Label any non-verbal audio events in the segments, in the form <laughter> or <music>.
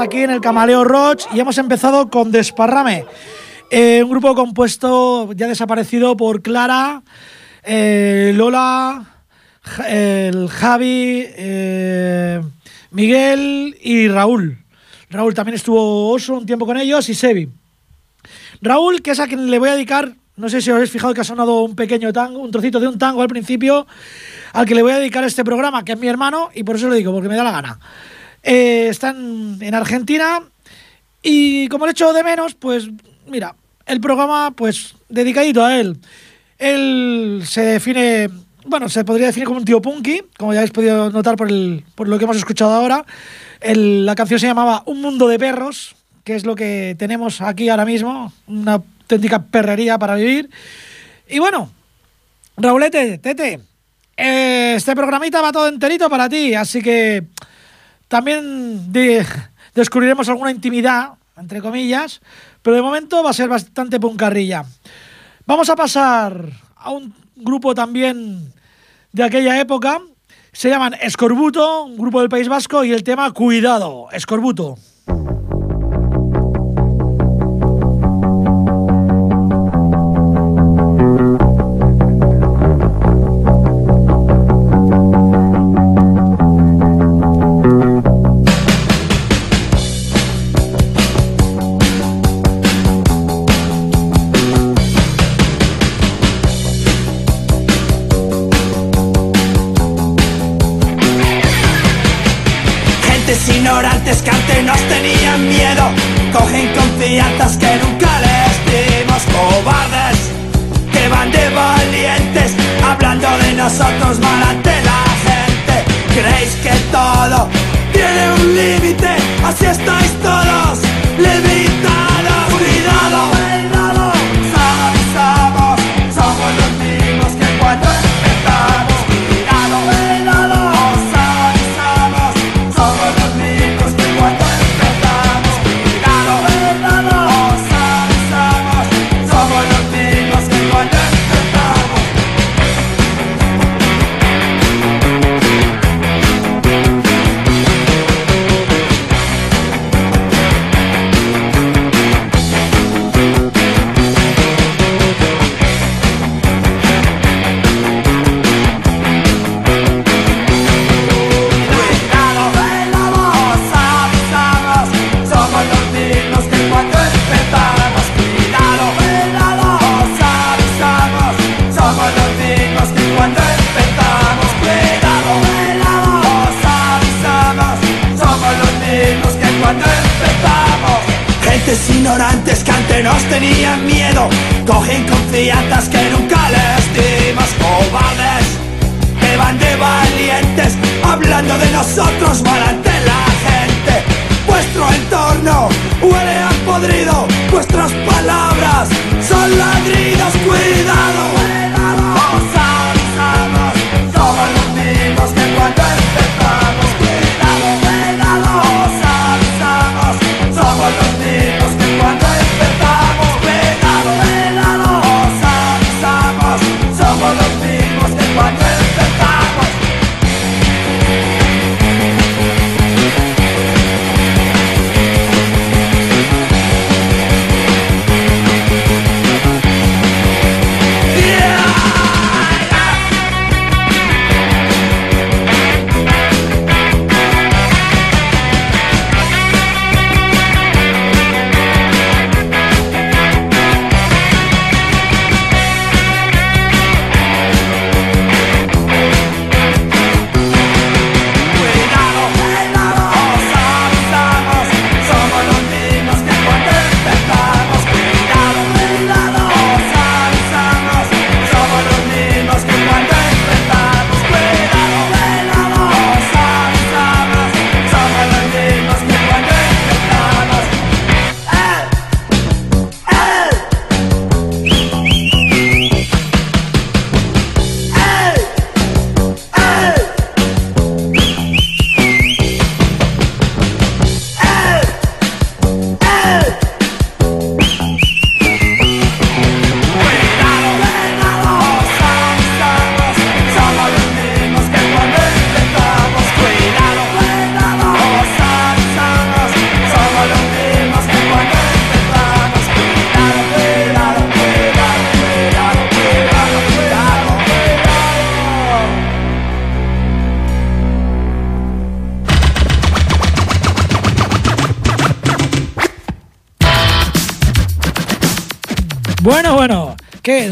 aquí en el Camaleo Roach y hemos empezado con Desparrame, eh, un grupo compuesto ya desaparecido por Clara, eh, Lola, Javi, eh, Miguel y Raúl. Raúl también estuvo Oso un tiempo con ellos y Sebi. Raúl, que es a quien le voy a dedicar, no sé si os habéis fijado que ha sonado un pequeño tango, un trocito de un tango al principio, al que le voy a dedicar este programa, que es mi hermano, y por eso lo digo, porque me da la gana. Eh, están en Argentina y como le echo de menos, pues mira, el programa pues dedicadito a él. Él se define, bueno, se podría definir como un tío punky, como ya habéis podido notar por, el, por lo que hemos escuchado ahora. la canción se llamaba Un mundo de perros, que es lo que tenemos aquí ahora mismo, una auténtica perrería para vivir. Y bueno, Raulete, Tete, eh, este programita va todo enterito para ti, así que también descubriremos alguna intimidad, entre comillas, pero de momento va a ser bastante puncarrilla. Vamos a pasar a un grupo también de aquella época. Se llaman Escorbuto, un grupo del País Vasco, y el tema Cuidado, Escorbuto.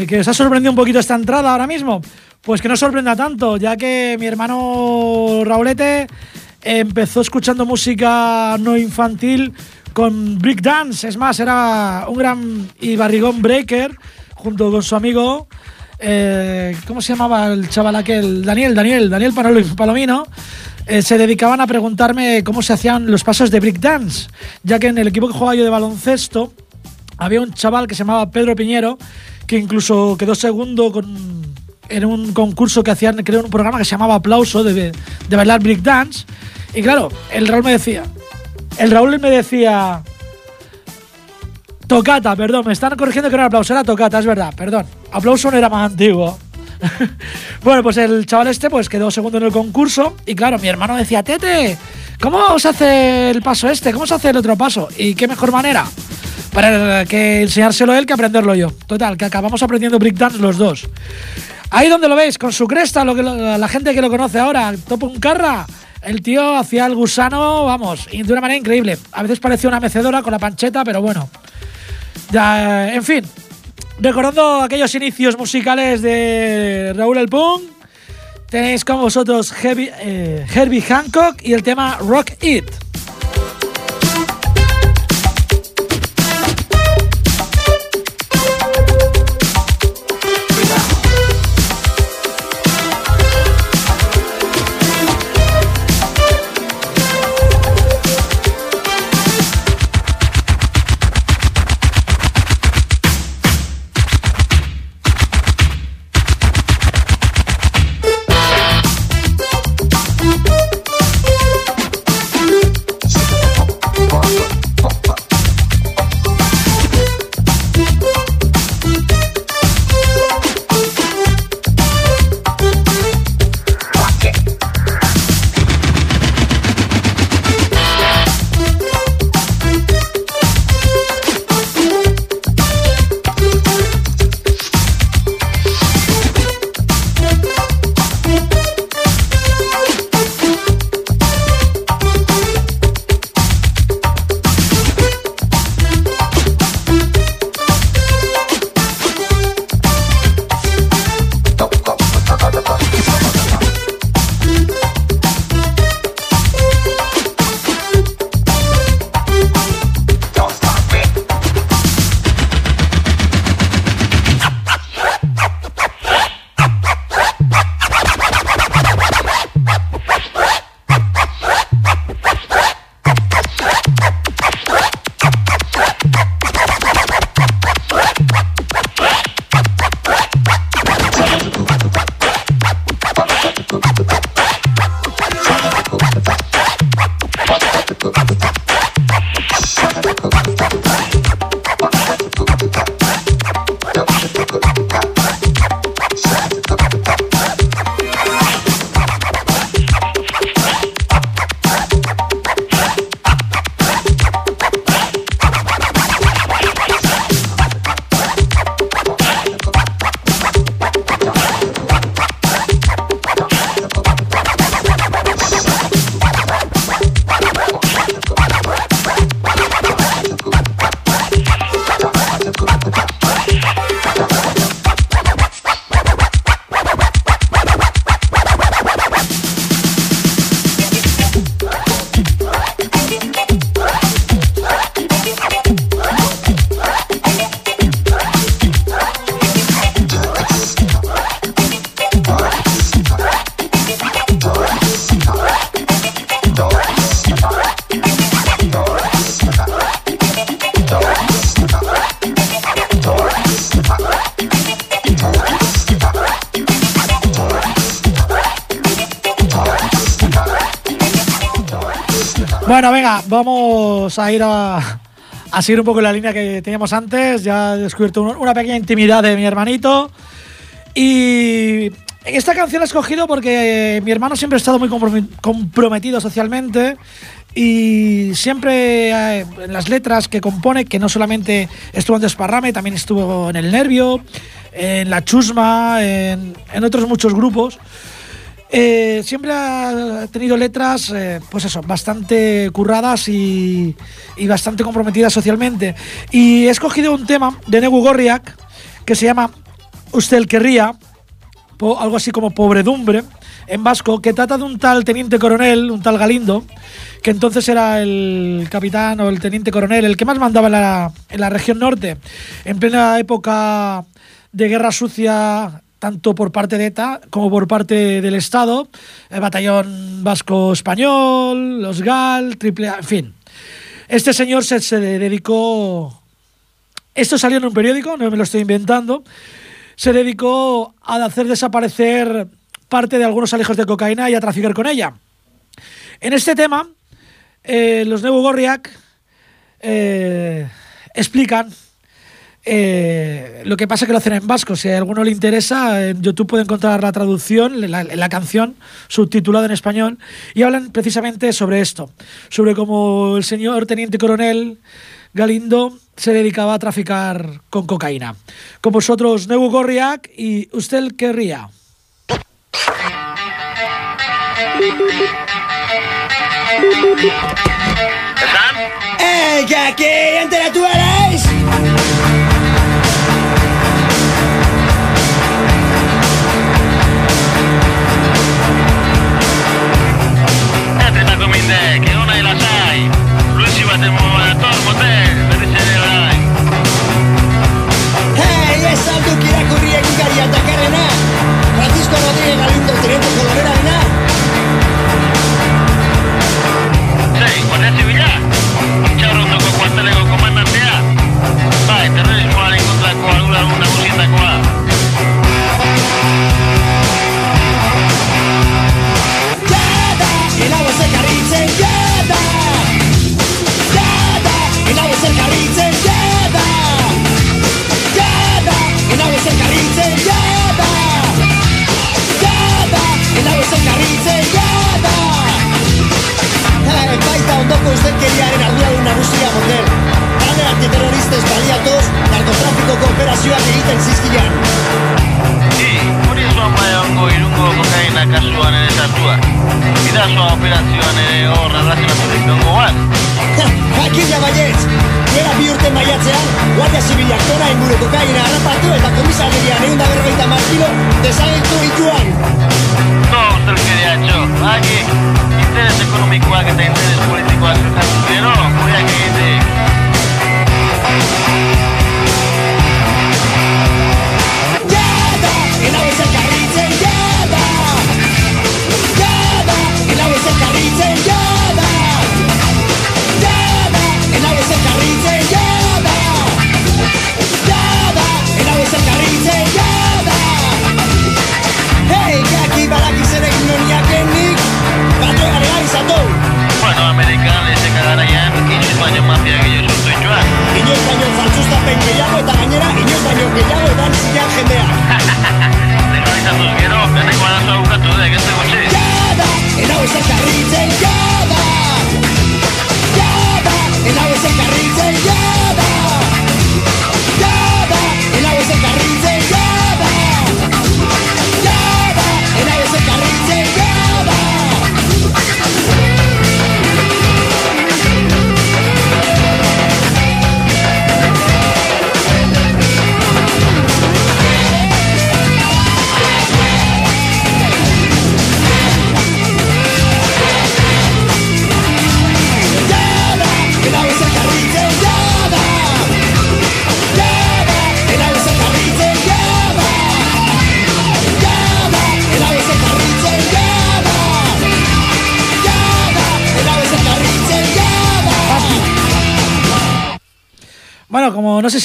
¿Que os ha sorprendido un poquito esta entrada ahora mismo? Pues que no sorprenda tanto, ya que mi hermano Raulete empezó escuchando música no infantil con Brick Dance. Es más, era un gran y barrigón breaker junto con su amigo. Eh, ¿Cómo se llamaba el chaval aquel? Daniel, Daniel, Daniel Palomino. Eh, se dedicaban a preguntarme cómo se hacían los pasos de Brick Dance, ya que en el equipo que jugaba yo de baloncesto había un chaval que se llamaba Pedro Piñero, que incluso quedó segundo con, en un concurso que hacían, creo, un programa que se llamaba Aplauso de, de bailar Brick Dance. Y claro, el Raúl me decía, el Raúl me decía, Tocata, perdón, me están corrigiendo que no era aplauso, era tocata, es verdad, perdón. Aplauso no era más antiguo. <laughs> bueno, pues el chaval este pues quedó segundo en el concurso y claro, mi hermano decía, Tete, ¿cómo se hace el paso este? ¿Cómo se hace el otro paso? ¿Y qué mejor manera? Para que enseñárselo él que aprenderlo yo. Total, que acabamos aprendiendo breakdance los dos. Ahí donde lo veis, con su cresta, la gente que lo conoce ahora, Topo un carra, el tío hacía el gusano, vamos, de una manera increíble. A veces parecía una mecedora con la pancheta, pero bueno. Ya, en fin, recordando aquellos inicios musicales de Raúl El Punk, tenéis con vosotros eh, Herbie Hancock y el tema Rock It. Thank you. A ir a, seguir un poco la línea que teníamos antes. Ya he descubierto una pequeña intimidad de mi hermanito. Y esta canción la he escogido porque mi hermano siempre ha estado muy comprometido socialmente y siempre eh, en las letras que compone, que no solamente estuvo en Desparrame, también estuvo en El Nervio, en La Chusma, en, en otros muchos grupos. Eh, siempre ha tenido letras, eh, pues eso, bastante curradas y, y, bastante comprometidas socialmente. Y he escogido un tema de Negu Gorriak que se llama Usted el querría, algo así como Pobredumbre, en vasco, que trata de un tal teniente coronel, un tal Galindo, que entonces era el capitán o el teniente coronel, el que más mandaba en la, en la región norte, en plena época de guerra sucia tanto por parte de ETA como por parte del Estado, el batallón vasco español, los GAL, triple en fin. Este señor se, se dedicó, esto salió en un periódico, no me lo estoy inventando, se dedicó a hacer desaparecer parte de algunos alejos de cocaína y a traficar con ella. En este tema, eh, los Nuevo Gorriak eh, explican eh, lo que pasa es que lo hacen en vasco. Si a alguno le interesa, en YouTube puede encontrar la traducción, la, la, canción subtitulada en español, y hablan precisamente sobre esto, sobre cómo el señor teniente coronel Galindo se dedicaba a traficar con cocaína. Con vosotros, Neu Gorriak y usted querría. ¡Eh, que aquí entre tú eres!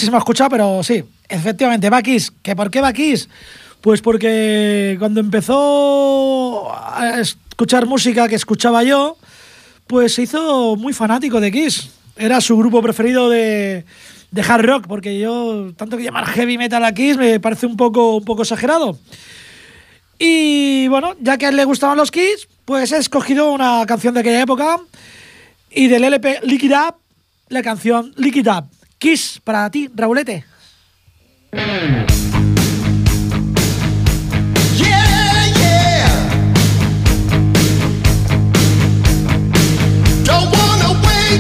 Se me ha escuchado, pero sí, efectivamente, Bakis. ¿Que ¿Por qué Bakis? Pues porque cuando empezó a escuchar música que escuchaba yo, pues se hizo muy fanático de Kiss. Era su grupo preferido de, de hard rock, porque yo, tanto que llamar heavy metal a Kiss me parece un poco, un poco exagerado. Y bueno, ya que a él le gustaban los Kiss, pues he escogido una canción de aquella época y del LP Liquid Up, la canción Liquid Up. Kiss para ti, Raulete.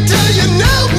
till you know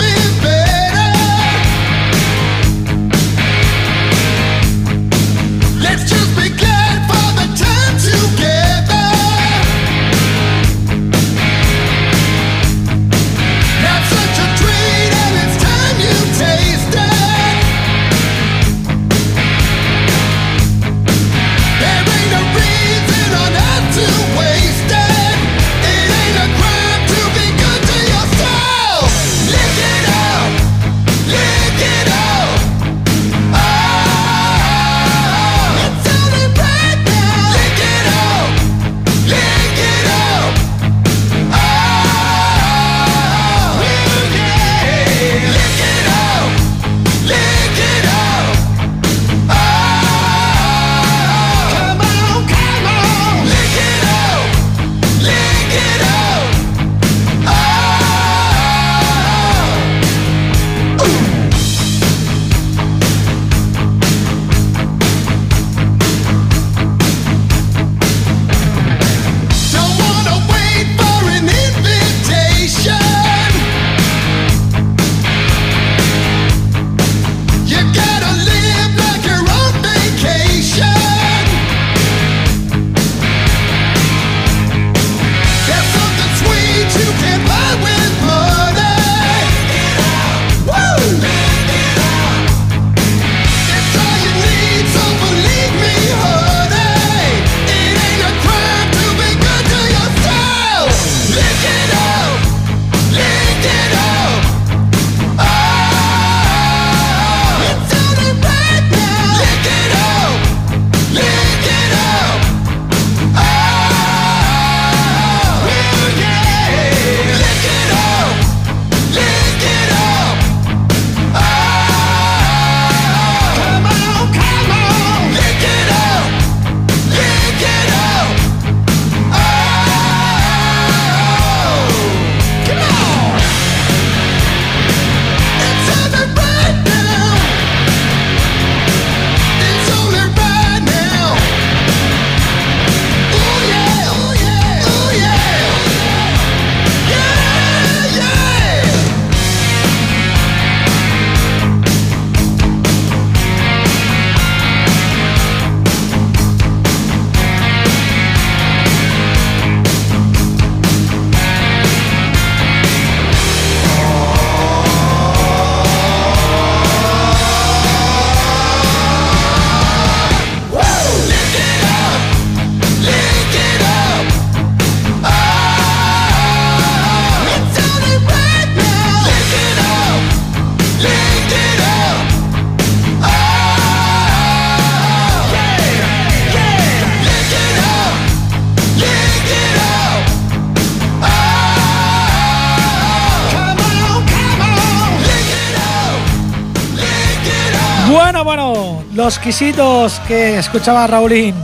los quisitos que escuchaba Raulín.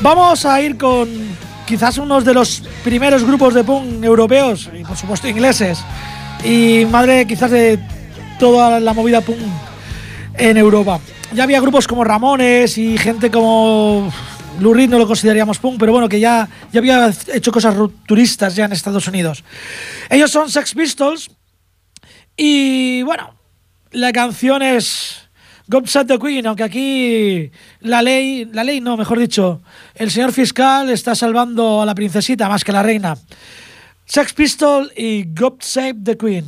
Vamos a ir con quizás unos de los primeros grupos de punk europeos y por supuesto ingleses y madre quizás de toda la movida punk en Europa. Ya había grupos como Ramones y gente como Lou Reed no lo consideraríamos punk, pero bueno, que ya, ya había hecho cosas rupturistas ya en Estados Unidos. Ellos son Sex Pistols y bueno, la canción es God Save the Queen, aunque aquí la ley, la ley no, mejor dicho, el señor fiscal está salvando a la princesita más que la reina. Sex Pistol y God Save the Queen.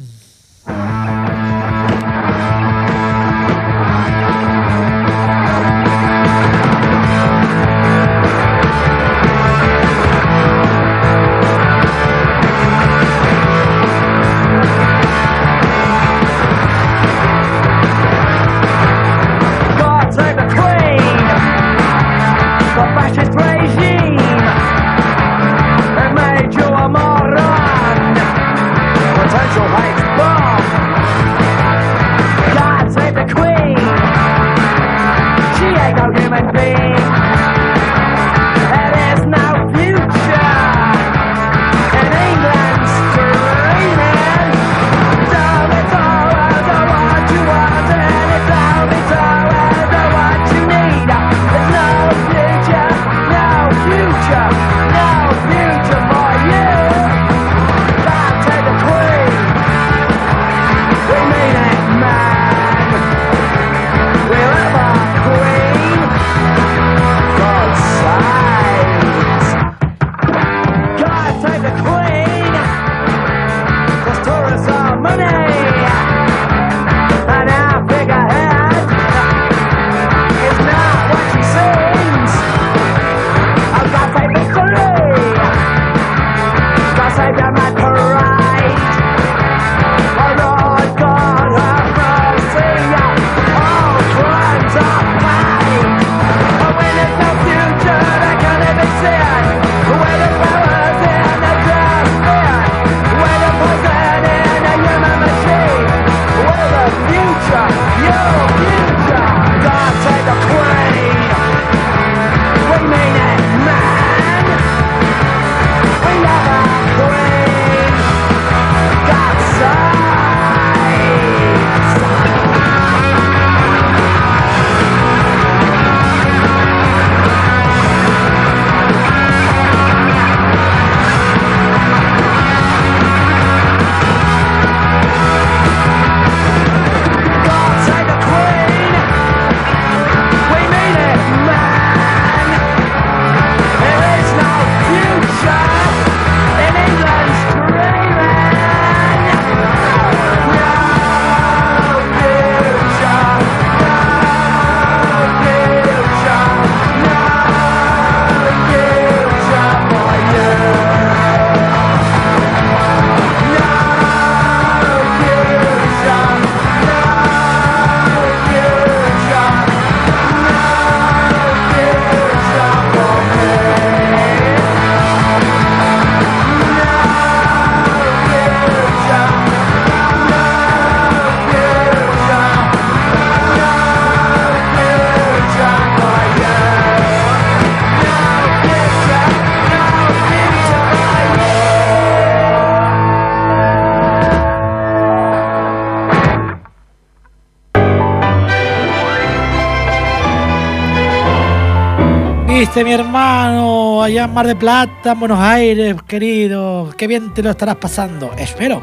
Viste, mi hermano, allá en Mar de Plata, en Buenos Aires, querido. Qué bien te lo estarás pasando. Espero.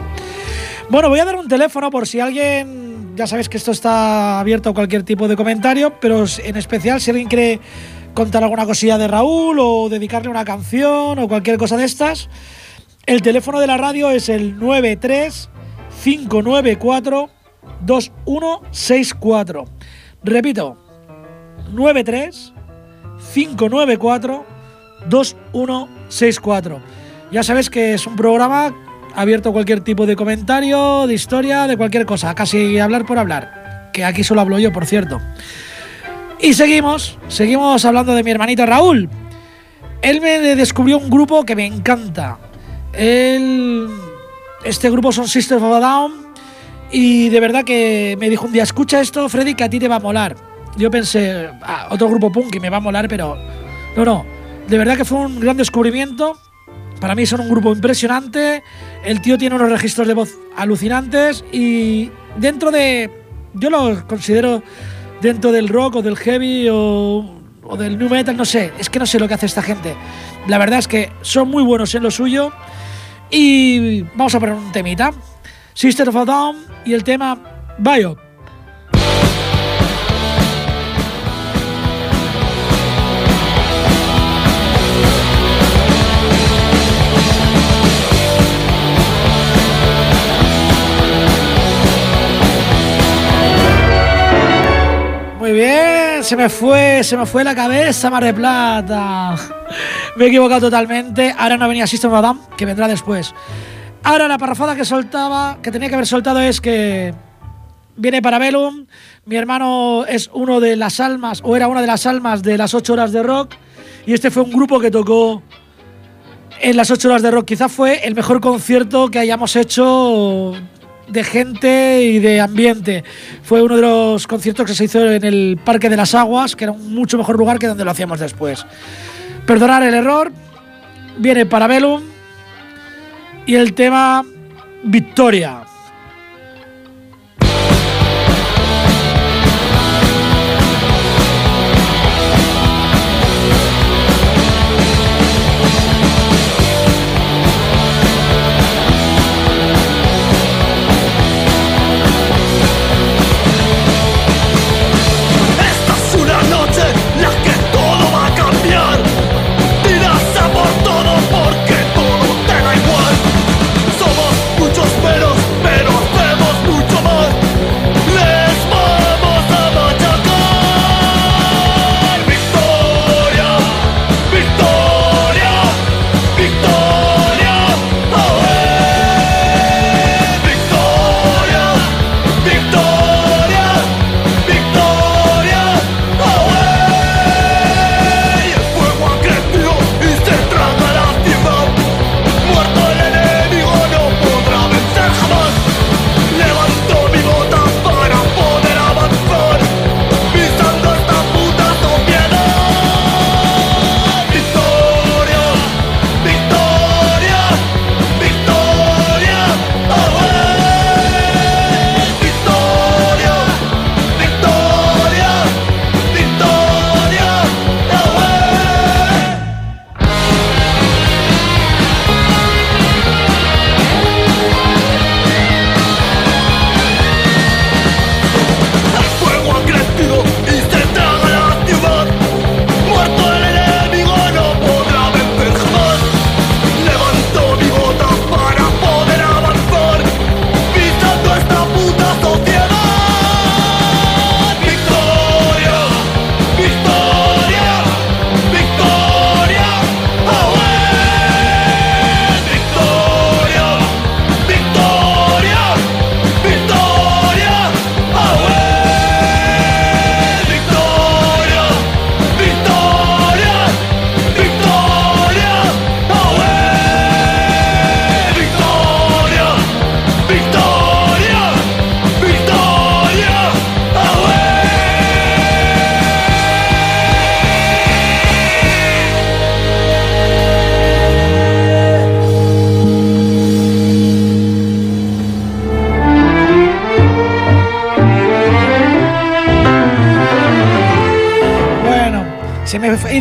Bueno, voy a dar un teléfono por si alguien. Ya sabéis que esto está abierto a cualquier tipo de comentario, pero en especial si alguien quiere contar alguna cosilla de Raúl o dedicarle una canción o cualquier cosa de estas. El teléfono de la radio es el 93 594 2164. Repito, 93 594 2164. Ya sabes que es un programa abierto a cualquier tipo de comentario, de historia, de cualquier cosa, casi hablar por hablar, que aquí solo hablo yo, por cierto. Y seguimos, seguimos hablando de mi hermanito Raúl. Él me descubrió un grupo que me encanta. Este grupo son Sisters of a Down Y de verdad que me dijo un día, escucha esto, Freddy, que a ti te va a molar. Yo pensé, ah, otro grupo punk que me va a molar, pero no, no. De verdad que fue un gran descubrimiento. Para mí son un grupo impresionante. El tío tiene unos registros de voz alucinantes y dentro de... Yo lo considero dentro del rock o del heavy o, o del new metal, no sé. Es que no sé lo que hace esta gente. La verdad es que son muy buenos en lo suyo. Y vamos a poner un temita. Sister of a Down y el tema Bio. Se me fue, se me fue la cabeza, Mar de Plata. Me he equivocado totalmente. Ahora no venía System of que vendrá después. Ahora la parrafada que soltaba, que tenía que haber soltado es que viene para Velum. Mi hermano es uno de las almas, o era una de las almas de las 8 horas de rock. Y este fue un grupo que tocó en las 8 horas de rock. Quizás fue el mejor concierto que hayamos hecho de gente y de ambiente. Fue uno de los conciertos que se hizo en el Parque de las Aguas, que era un mucho mejor lugar que donde lo hacíamos después. Perdonar el error. Viene para Velum y el tema Victoria.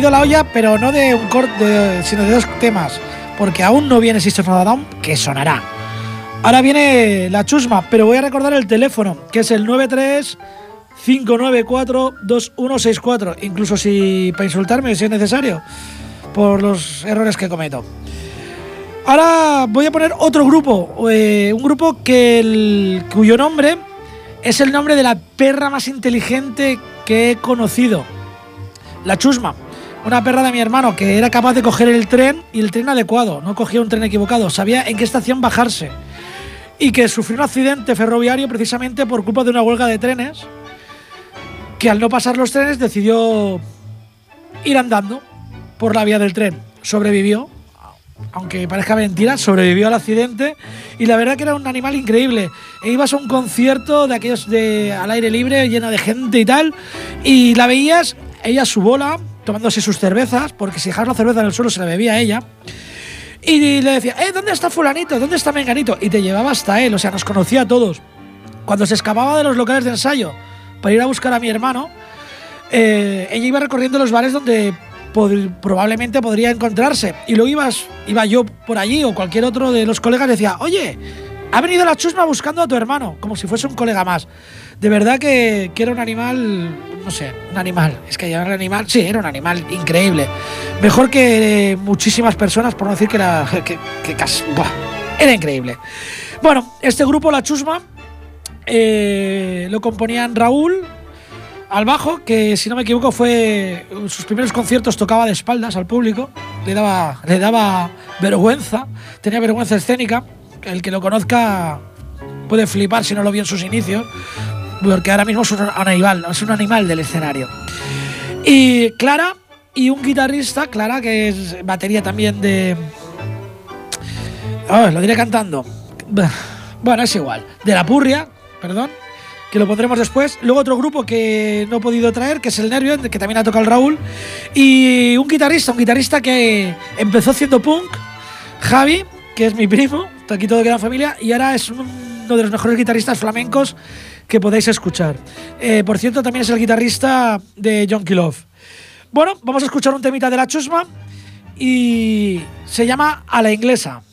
La olla, pero no de un corte, sino de dos temas. Porque aún no viene System of a Down, que sonará. Ahora viene la chusma, pero voy a recordar el teléfono, que es el 93 594 2164. Incluso si para insultarme, si es necesario, por los errores que cometo. Ahora voy a poner otro grupo, eh, un grupo que el- cuyo nombre es el nombre de la perra más inteligente que he conocido. La chusma. Una perra de mi hermano que era capaz de coger el tren y el tren adecuado. No cogía un tren equivocado. Sabía en qué estación bajarse. Y que sufrió un accidente ferroviario precisamente por culpa de una huelga de trenes. Que al no pasar los trenes decidió ir andando por la vía del tren. Sobrevivió aunque parezca mentira, sobrevivió al accidente y la verdad que era un animal increíble. E ibas a un concierto de aquellos de al aire libre, lleno de gente y tal, y la veías, ella su bola, tomándose sus cervezas, porque si dejabas la cerveza en el suelo se la bebía ella. Y le decía, eh, ¿dónde está fulanito? ¿Dónde está menganito? Y te llevaba hasta él, o sea, nos conocía a todos. Cuando se escapaba de los locales de ensayo para ir a buscar a mi hermano, eh, ella iba recorriendo los bares donde probablemente podría encontrarse. Y luego ibas, iba yo por allí o cualquier otro de los colegas y decía, oye, ha venido la chusma buscando a tu hermano, como si fuese un colega más. De verdad que, que era un animal, no sé, un animal. Es que era un animal, sí, era un animal increíble. Mejor que muchísimas personas, por no decir que era, <laughs> que, era increíble. Bueno, este grupo, La Chusma, eh, lo componían Raúl al bajo, que si no me equivoco fue sus primeros conciertos tocaba de espaldas al público, le daba, le daba vergüenza, tenía vergüenza escénica. El que lo conozca puede flipar si no lo vio en sus inicios, porque ahora mismo es un animal, es un animal del escenario. Y Clara y un guitarrista, Clara, que es batería también de. Ah, lo diré cantando. Bueno, es igual. De la Purria, perdón, que lo pondremos después. Luego otro grupo que no he podido traer, que es el Nervio, que también ha tocado el Raúl. Y un guitarrista, un guitarrista que empezó haciendo punk, Javi, que es mi primo, aquí todo queda en familia, y ahora es uno de los mejores guitarristas flamencos que podéis escuchar. Eh, por cierto, también es el guitarrista de John Love. Bueno, vamos a escuchar un temita de la chusma y se llama A la inglesa.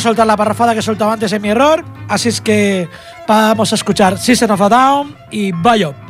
Soltar la parrafada que he soltado antes en mi error, así es que vamos a escuchar System of a Down y Bayo.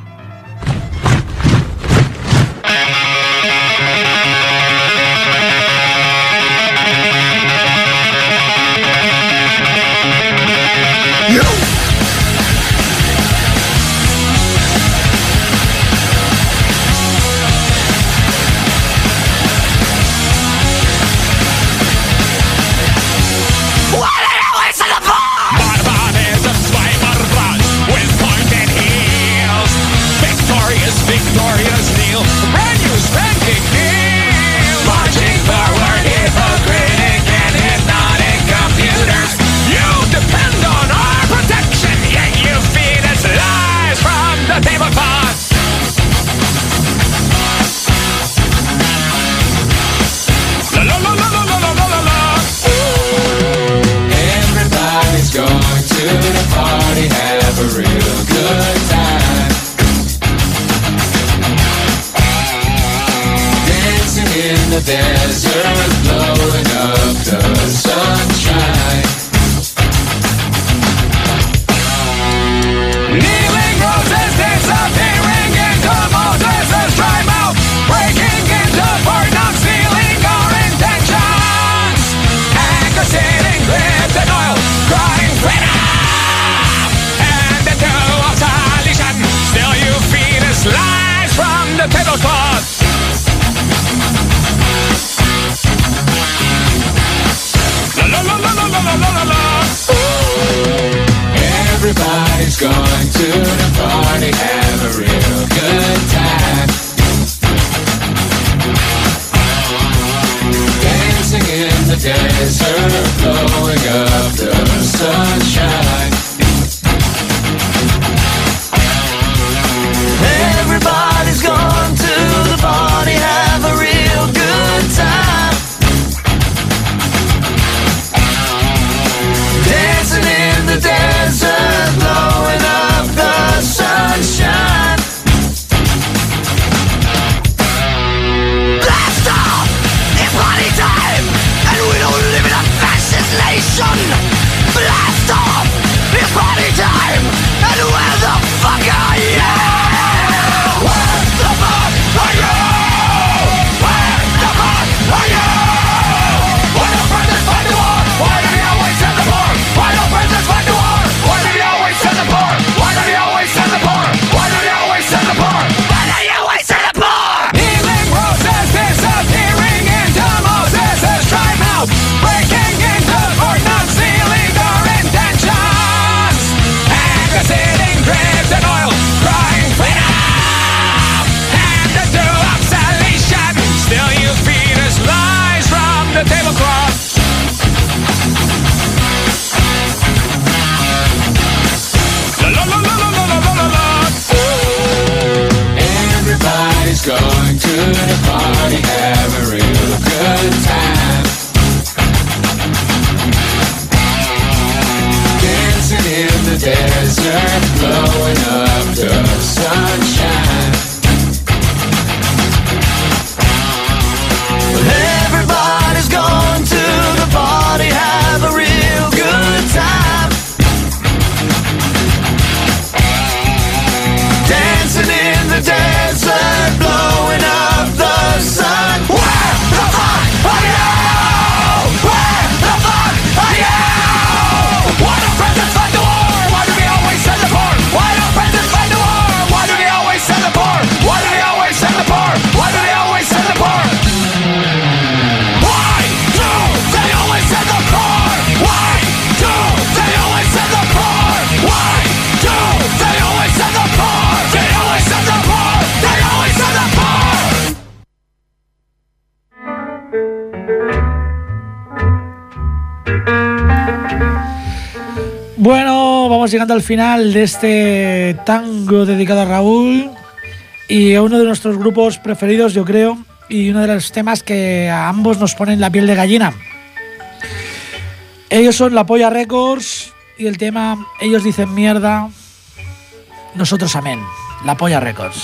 Desert, vamos llegando al final de este tango dedicado a Raúl y a uno de nuestros grupos preferidos, yo creo, y uno de los temas que a ambos nos ponen la piel de gallina. Ellos son La Polla Records y el tema Ellos dicen mierda, nosotros amén. La Polla Records.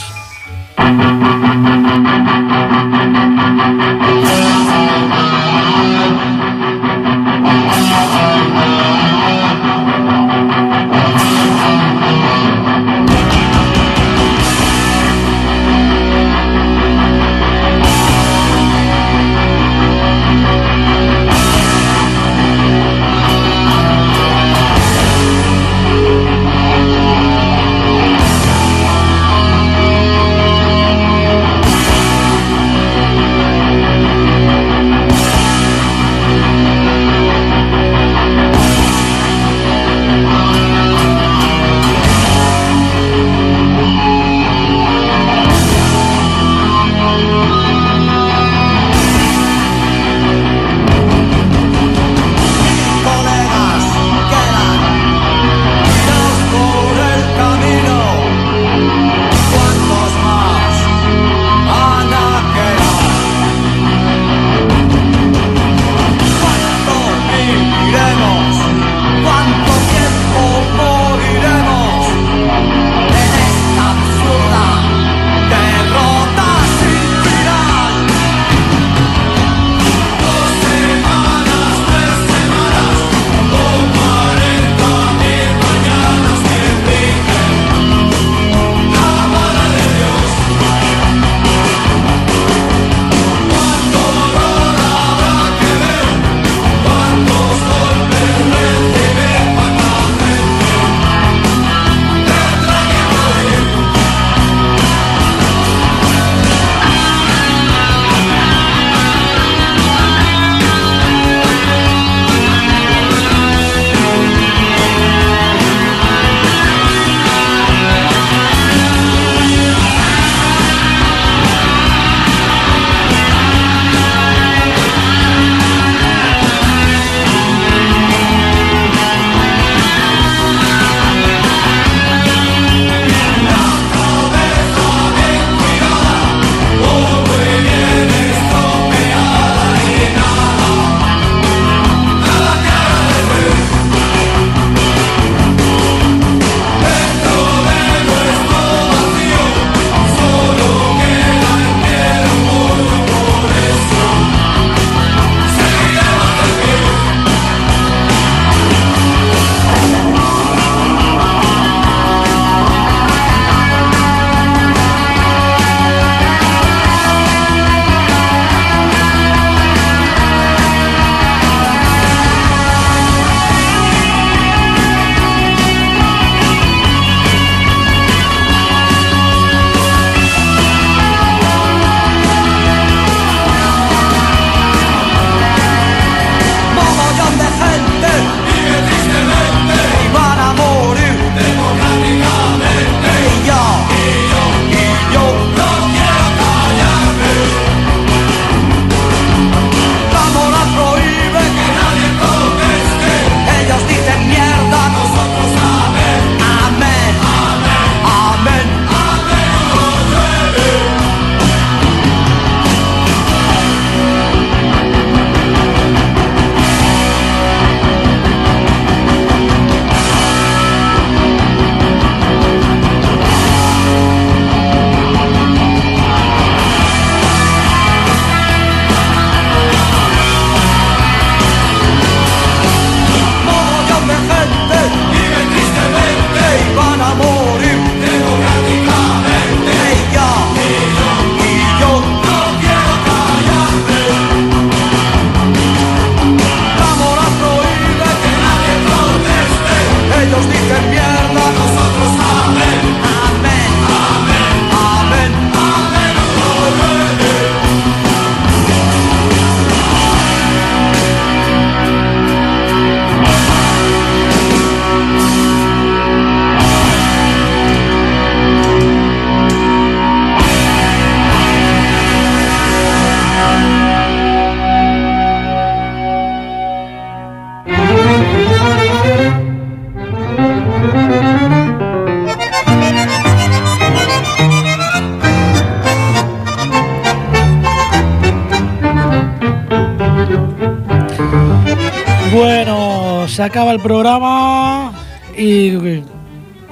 Se acaba el programa y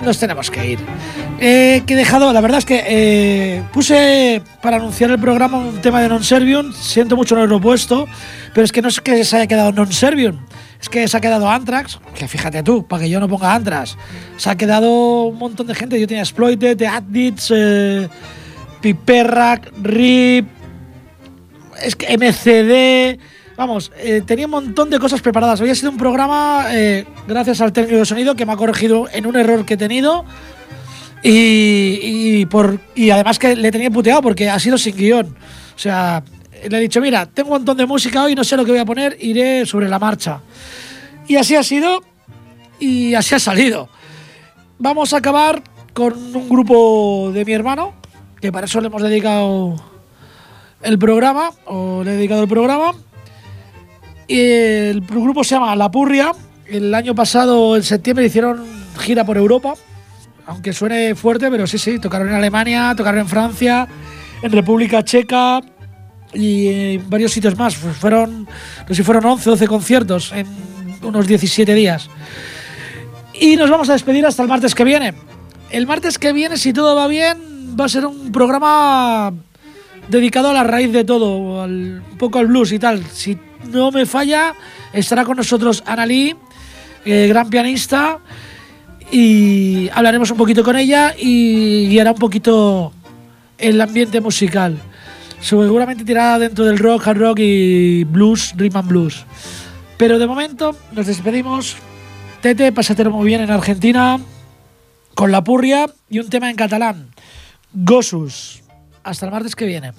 nos tenemos que ir. Eh, he dejado, la verdad es que eh, puse para anunciar el programa un tema de Non Servium. Siento mucho no haberlo puesto, pero es que no es que se haya quedado Non Servium, es que se ha quedado Anthrax. Que fíjate tú, para que yo no ponga Anthrax, se ha quedado un montón de gente. Yo tenía Exploited, The Addicts, eh, RIP, es que MCD. Vamos, eh, tenía un montón de cosas preparadas. Había sido un programa, eh, gracias al técnico de sonido, que me ha corregido en un error que he tenido. Y, y por, y además que le tenía puteado porque ha sido sin guion. O sea, le he dicho, mira, tengo un montón de música hoy, no sé lo que voy a poner, iré sobre la marcha. Y así ha sido y así ha salido. Vamos a acabar con un grupo de mi hermano, que para eso le hemos dedicado el programa, o le he dedicado el programa. El grupo se llama La Purria. El año pasado, en septiembre, hicieron gira por Europa. Aunque suene fuerte, pero sí, sí, tocaron en Alemania, tocaron en Francia, en República Checa y en varios sitios más. Pues fueron, no sé si fueron 11, 12 conciertos en unos 17 días. Y nos vamos a despedir hasta el martes que viene. El martes que viene, si todo va bien, va a ser un programa dedicado a la raíz de todo, al- un poco al blues y tal. Si no me falla, estará con nosotros Analí, eh, gran pianista, y hablaremos un poquito con ella y guiará un poquito el ambiente musical. Seguramente tirará dentro del rock, hard rock y blues, rhythm and blues. Pero de momento nos despedimos. Tete, pásatelo muy bien en Argentina con la purria y un tema en catalán. Gosus. Hasta el martes que viene.